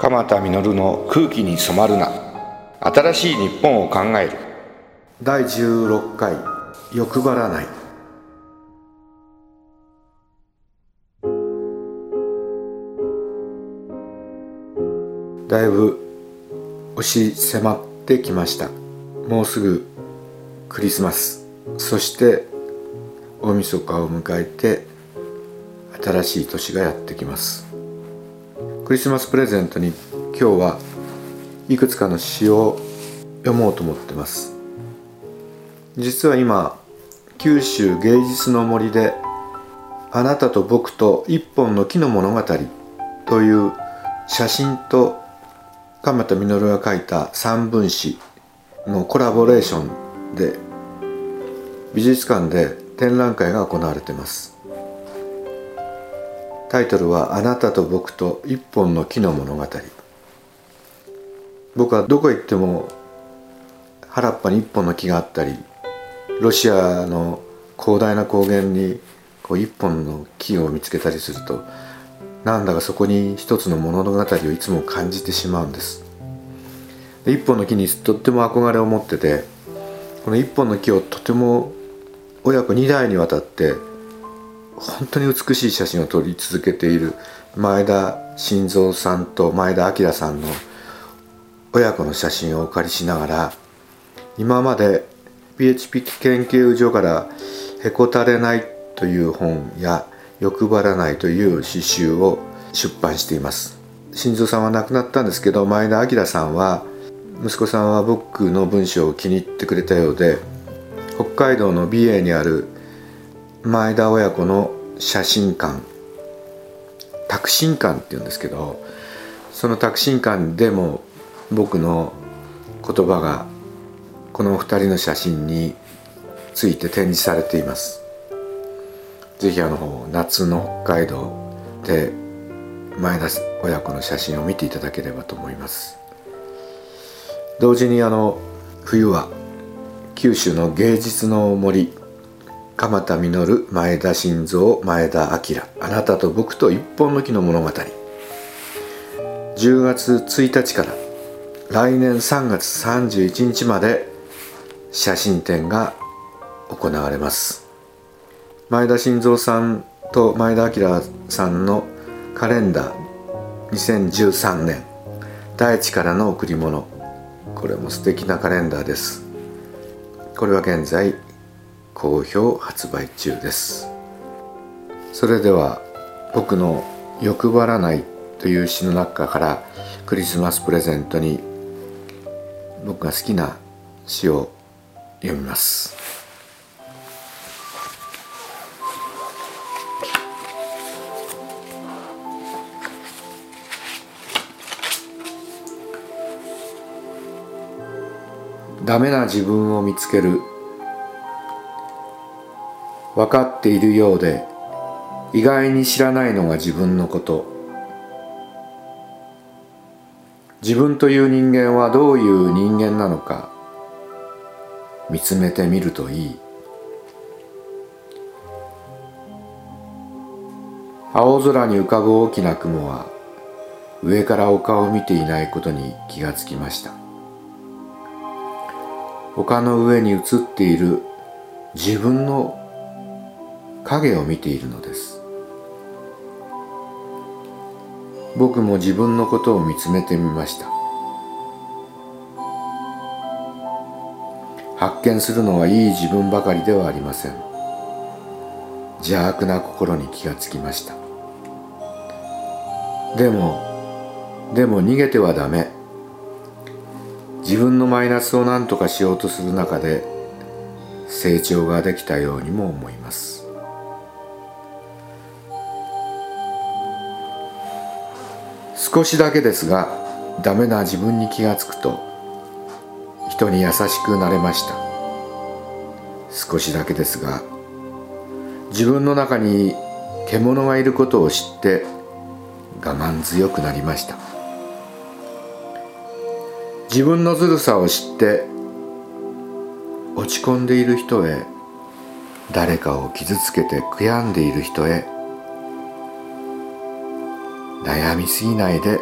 鎌田実の空気に染まるな。新しい日本を考える。第16回欲張らない。だいぶ押し迫ってきました。もうすぐクリスマス。そして大晦日を迎えて新しい年がやってきます。クリスマスプレゼントに今日はいくつかの詩を読もうと思ってます。実は今九州芸術の森で「あなたと僕と一本の木の物語」という写真と鎌田実が書いた三文詩のコラボレーションで美術館で展覧会が行われています。タイトルは「あなたと僕と一本の木の物語」僕はどこ行っても原っぱに一本の木があったりロシアの広大な高原にこう一本の木を見つけたりするとなんだかそこに一つの物語をいつも感じてしまうんです。で一本の木にとっても憧れを持っててこの一本の木をとても親子2代にわたって本当に美しい写真を撮り続けている前田晋三さんと前田明さんの親子の写真をお借りしながら今まで PHP 研究所から「へこたれない」という本や「欲張らない」という詩集を出版しています。晋三さんは亡くなったんですけど前田明さんは息子さんは僕の文章を気に入ってくれたようで北海道の美瑛にある前田親子の写真館。拓真館っていうんですけどその拓真館でも僕の言葉がこの2人の写真について展示されています。是非あの夏の北海道で前田親子の写真を見ていただければと思います。同時にあの冬は九州の芸術の森鎌田実前田晋三前田明あなたと僕と一本の木の物語。10月1日から来年3月31日まで写真展が行われます。前田晋三さんと前田明さんのカレンダー2013年大地からの贈り物。これも素敵なカレンダーです。これは現在好評発売中です。それでは僕の「欲張らない」という詩の中からクリスマスプレゼントに僕が好きな詩を読みます。ダメな自分を見つける分かっているようで意外に知らないのが自分のこと。自分という人間はどういう人間なのか見つめてみるといい。青空に浮かぶ大きな雲は上から丘を見ていないことに気がつきました。丘の上に映っている自分の影を見ているのです。僕も自分のことを見つめてみました。発見するのはいい自分ばかりではありません。邪悪な心に気がつきました。でもでも逃げてはダメ。自分のマイナスを何とかしようとする中で成長ができたようにも思います。少しだけですがダメな自分に気がつくと人に優しくなれました。少しだけですが自分の中に獣がいることを知って我慢強くなりました。自分のずるさを知って落ち込んでいる人へ誰かを傷つけて悔やんでいる人へ悩みすぎないで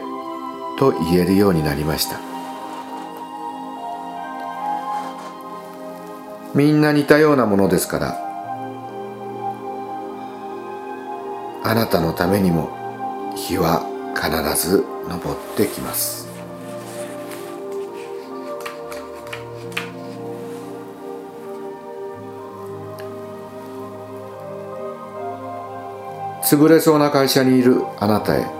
と言えるようになりました。みんな似たようなものですからあなたのためにも日は必ず昇ってきます。潰れそうな会社にいるあなたへ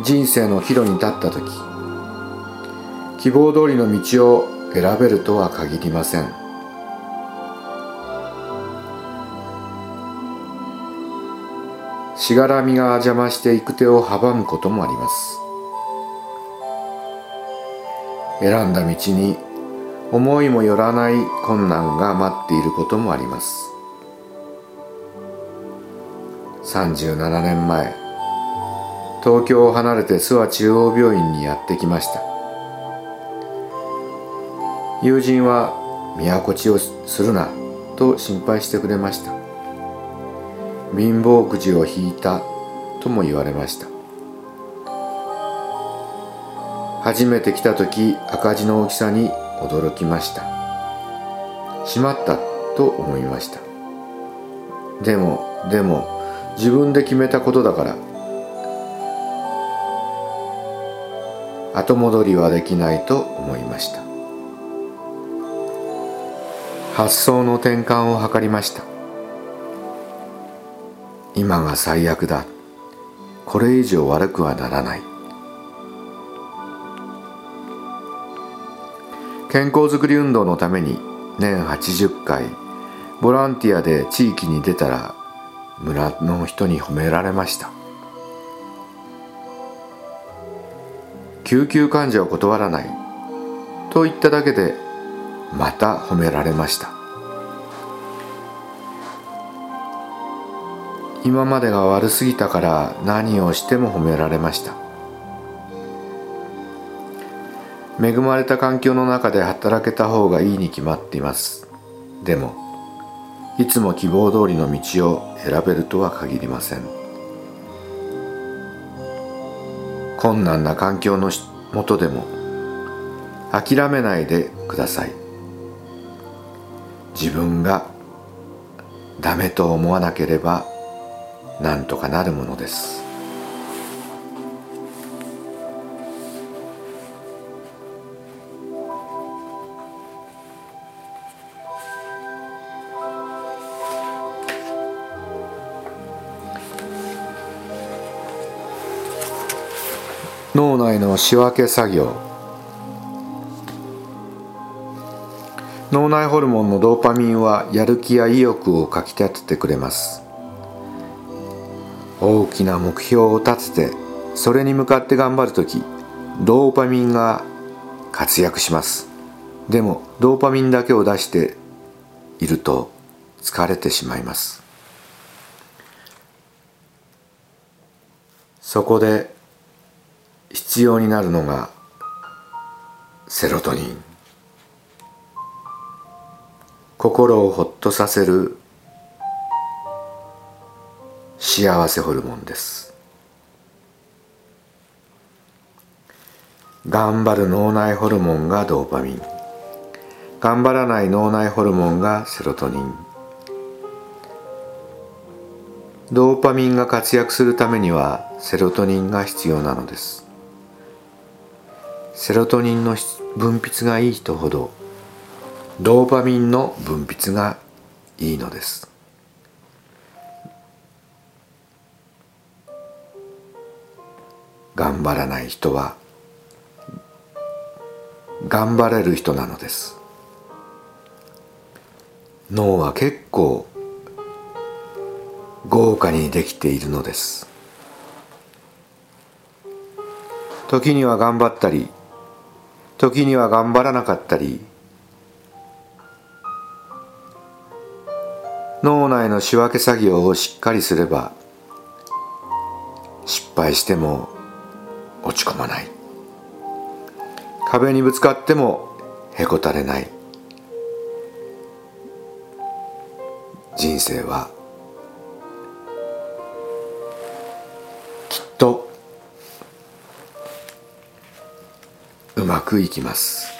人生の岐路に立った時希望通りの道を選べるとは限りません。しがらみが邪魔して行く手を阻むこともあります。選んだ道に思いもよらない困難が待っていることもあります。37年前東京を離れて諏訪中央病院にやってきました。友人は都落ちをするなと心配してくれました。貧乏くじを引いたとも言われました。初めて来た時赤字の大きさに驚きました。しまったと思いました。でもでも自分で決めたことだから後戻りはできないと思いました。発想の転換を図りました。今が最悪だ。これ以上悪くはならない。健康づくり運動のために年80回ボランティアで地域に出たら村の人に褒められました。救急患者を断らない。と言っただけでまた褒められました。今までが悪すぎたから何をしても褒められました。恵まれた環境の中で働けた方がいいに決まっています。でもいつも希望通りの道を選べるとは限りません。困難な環境のもとでも諦めないでください。自分がダメと思わなければなんとかなるものです。脳内の仕分け作業。脳内ホルモンのドーパミンはやる気や意欲をかきたててくれます。大きな目標を立ててそれに向かって頑張る時ドーパミンが活躍します。でもドーパミンだけを出していると疲れてしまいます。そこで必要になるのがセロトニン。心をほっとさせる幸せホルモンです。頑張る脳内ホルモンがドーパミン。頑張らない脳内ホルモンがセロトニン。ドーパミンが活躍するためにはセロトニンが必要なのです。セロトニンの分泌がいい人ほどドーパミンの分泌がいいのです。頑張らない人は頑張れる人なのです。脳は結構豪華にできているのです。時には頑張ったり時には頑張らなかったり脳内の仕分け作業をしっかりすれば失敗しても落ち込まない。壁にぶつかってもへこたれない。人生はうまくいきます。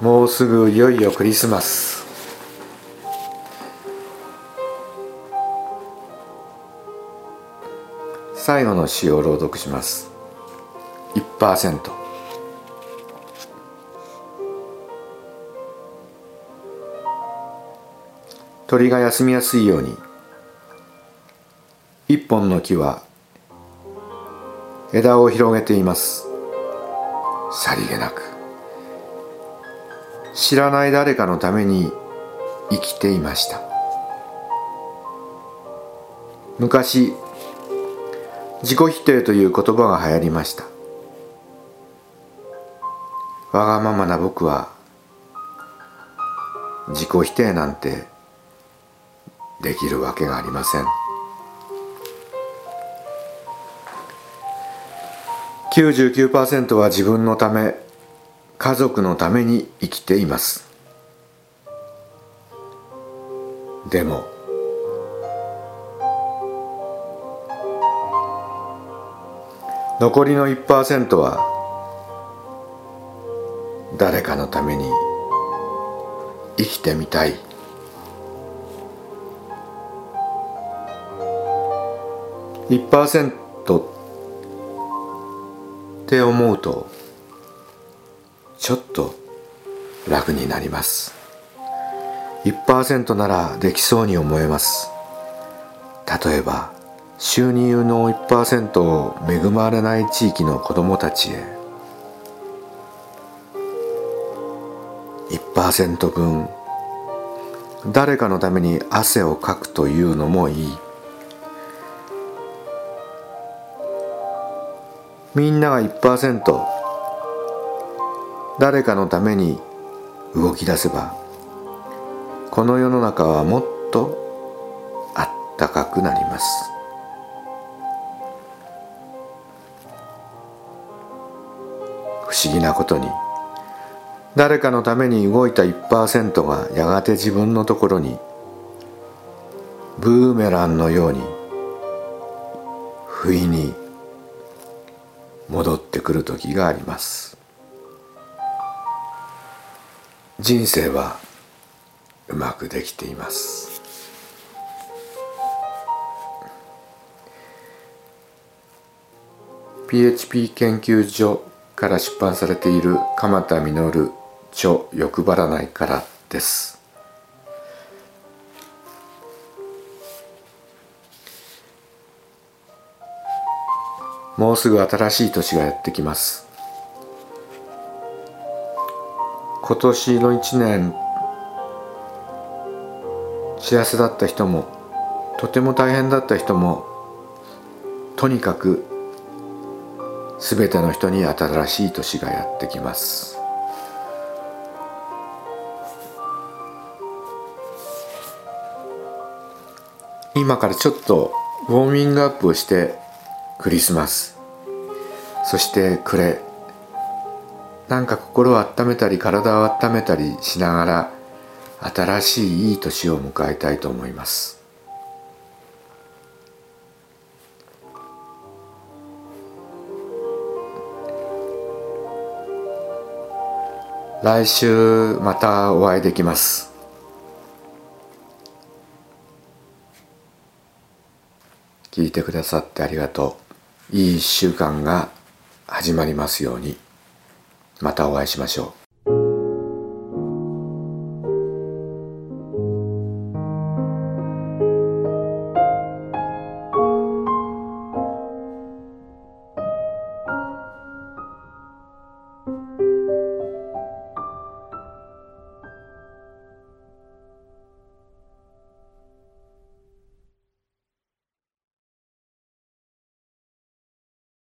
もうすぐいよいよクリスマス。最後の詩を朗読します。1%鳥が休みやすいように。一本の木は枝を広げています。さりげなく。知らない誰かのために生きていました。昔自己否定という言葉が流行りました。わがままな僕は自己否定なんてできるわけがありません。99%は自分のため家族のために生きています。でも残りの1%は誰かのために生きてみたい。1%って思うとちょっと楽になります。1%ならできそうに思えます。例えば収入の1%を恵まれない地域の子どもたちへ。1%分。誰かのために汗をかくというのもいい。みんなが1%誰かのために動き出せばこの世の中はもっとあったかくなります。不思議なことに誰かのために動いた1%がやがて自分のところにブーメランのように不意に戻ってくる時があります。人生はうまくできています。PHP 研究所から出版されている鎌田実著欲張らないからです。もうすぐ新しい年がやってきます。今年の一年幸せだった人もとても大変だった人もとにかく全ての人に新しい年がやってきます。今からちょっとウォーミングアップをしてクリスマス。そして暮れ。なんか心を温めたり体を温めたりしながら新しいいい年を迎えたいと思います。来週またお会いできます。聞いてくださってありがとう。いい1週間が始まりますように。またお会いしましょう。